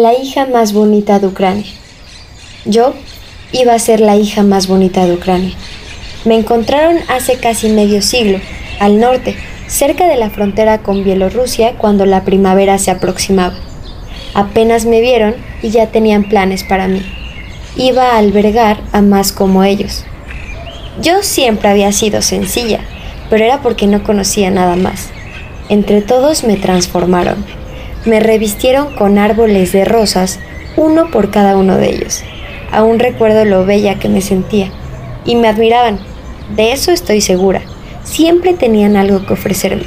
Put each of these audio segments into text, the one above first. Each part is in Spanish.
la hija más bonita de Ucrania. Yo iba a ser la hija más bonita de Ucrania. Me encontraron hace casi medio siglo, al norte, cerca de la frontera con Bielorrusia, cuando la primavera se aproximaba. Apenas me vieron y ya tenían planes para mí. Iba a albergar a más como ellos. Yo siempre había sido sencilla, pero era porque no conocía nada más. Entre todos me transformaron me revistieron con árboles de rosas, uno por cada uno de ellos. Aún recuerdo lo bella que me sentía. Y me admiraban. De eso estoy segura. Siempre tenían algo que ofrecerme.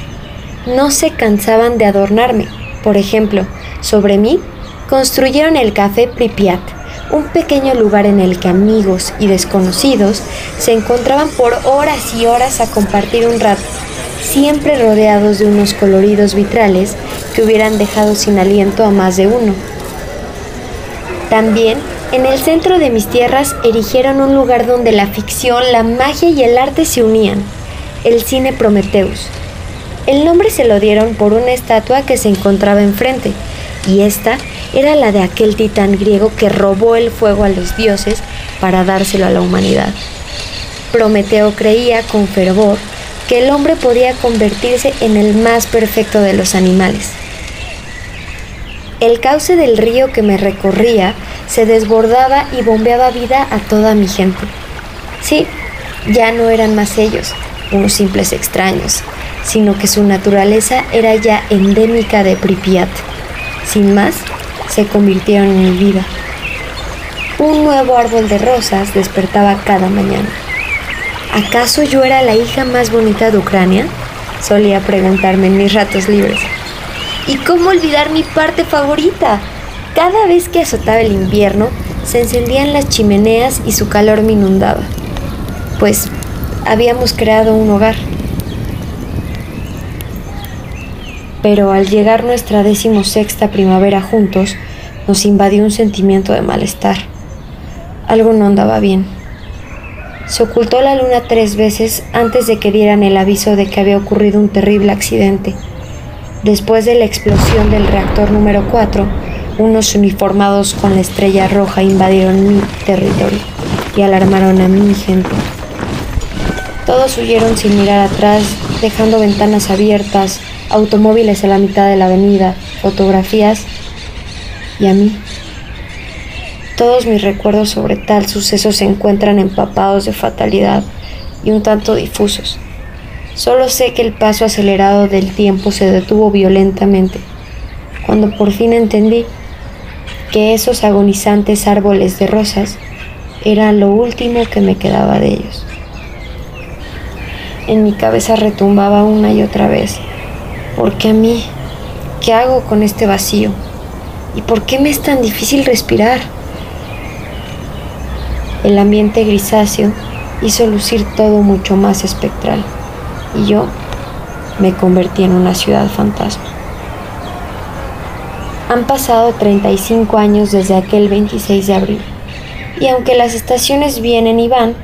No se cansaban de adornarme. Por ejemplo, sobre mí construyeron el café Pripyat, un pequeño lugar en el que amigos y desconocidos se encontraban por horas y horas a compartir un rato, siempre rodeados de unos coloridos vitrales que hubieran dejado sin aliento a más de uno. También, en el centro de mis tierras erigieron un lugar donde la ficción, la magia y el arte se unían, el cine Prometheus. El nombre se lo dieron por una estatua que se encontraba enfrente, y esta era la de aquel titán griego que robó el fuego a los dioses para dárselo a la humanidad. Prometeo creía con fervor que el hombre podía convertirse en el más perfecto de los animales. El cauce del río que me recorría se desbordaba y bombeaba vida a toda mi gente. Sí, ya no eran más ellos, unos simples extraños, sino que su naturaleza era ya endémica de Pripyat. Sin más, se convirtieron en mi vida. Un nuevo árbol de rosas despertaba cada mañana. ¿Acaso yo era la hija más bonita de Ucrania? Solía preguntarme en mis ratos libres. ¿Y cómo olvidar mi parte favorita? Cada vez que azotaba el invierno, se encendían las chimeneas y su calor me inundaba. Pues habíamos creado un hogar. Pero al llegar nuestra decimosexta primavera juntos, nos invadió un sentimiento de malestar. Algo no andaba bien. Se ocultó la luna tres veces antes de que dieran el aviso de que había ocurrido un terrible accidente. Después de la explosión del reactor número 4, unos uniformados con la estrella roja invadieron mi territorio y alarmaron a mi gente. Todos huyeron sin mirar atrás, dejando ventanas abiertas, automóviles a la mitad de la avenida, fotografías y a mí. Todos mis recuerdos sobre tal suceso se encuentran empapados de fatalidad y un tanto difusos. Solo sé que el paso acelerado del tiempo se detuvo violentamente, cuando por fin entendí que esos agonizantes árboles de rosas eran lo último que me quedaba de ellos. En mi cabeza retumbaba una y otra vez, ¿por qué a mí? ¿Qué hago con este vacío? ¿Y por qué me es tan difícil respirar? El ambiente grisáceo hizo lucir todo mucho más espectral y yo me convertí en una ciudad fantasma. Han pasado 35 años desde aquel 26 de abril, y aunque las estaciones vienen y van,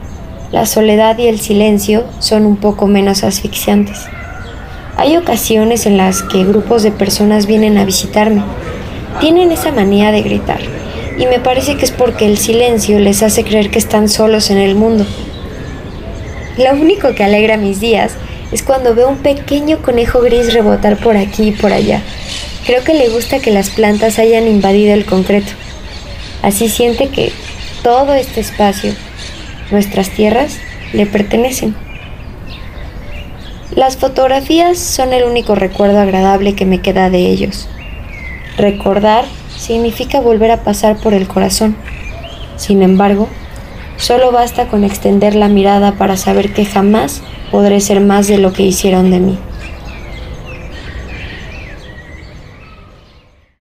la soledad y el silencio son un poco menos asfixiantes. Hay ocasiones en las que grupos de personas vienen a visitarme. Tienen esa manía de gritar, y me parece que es porque el silencio les hace creer que están solos en el mundo. Lo único que alegra mis días es cuando veo un pequeño conejo gris rebotar por aquí y por allá. Creo que le gusta que las plantas hayan invadido el concreto. Así siente que todo este espacio, nuestras tierras, le pertenecen. Las fotografías son el único recuerdo agradable que me queda de ellos. Recordar significa volver a pasar por el corazón. Sin embargo, solo basta con extender la mirada para saber que jamás podré ser más de lo que hicieron de mí.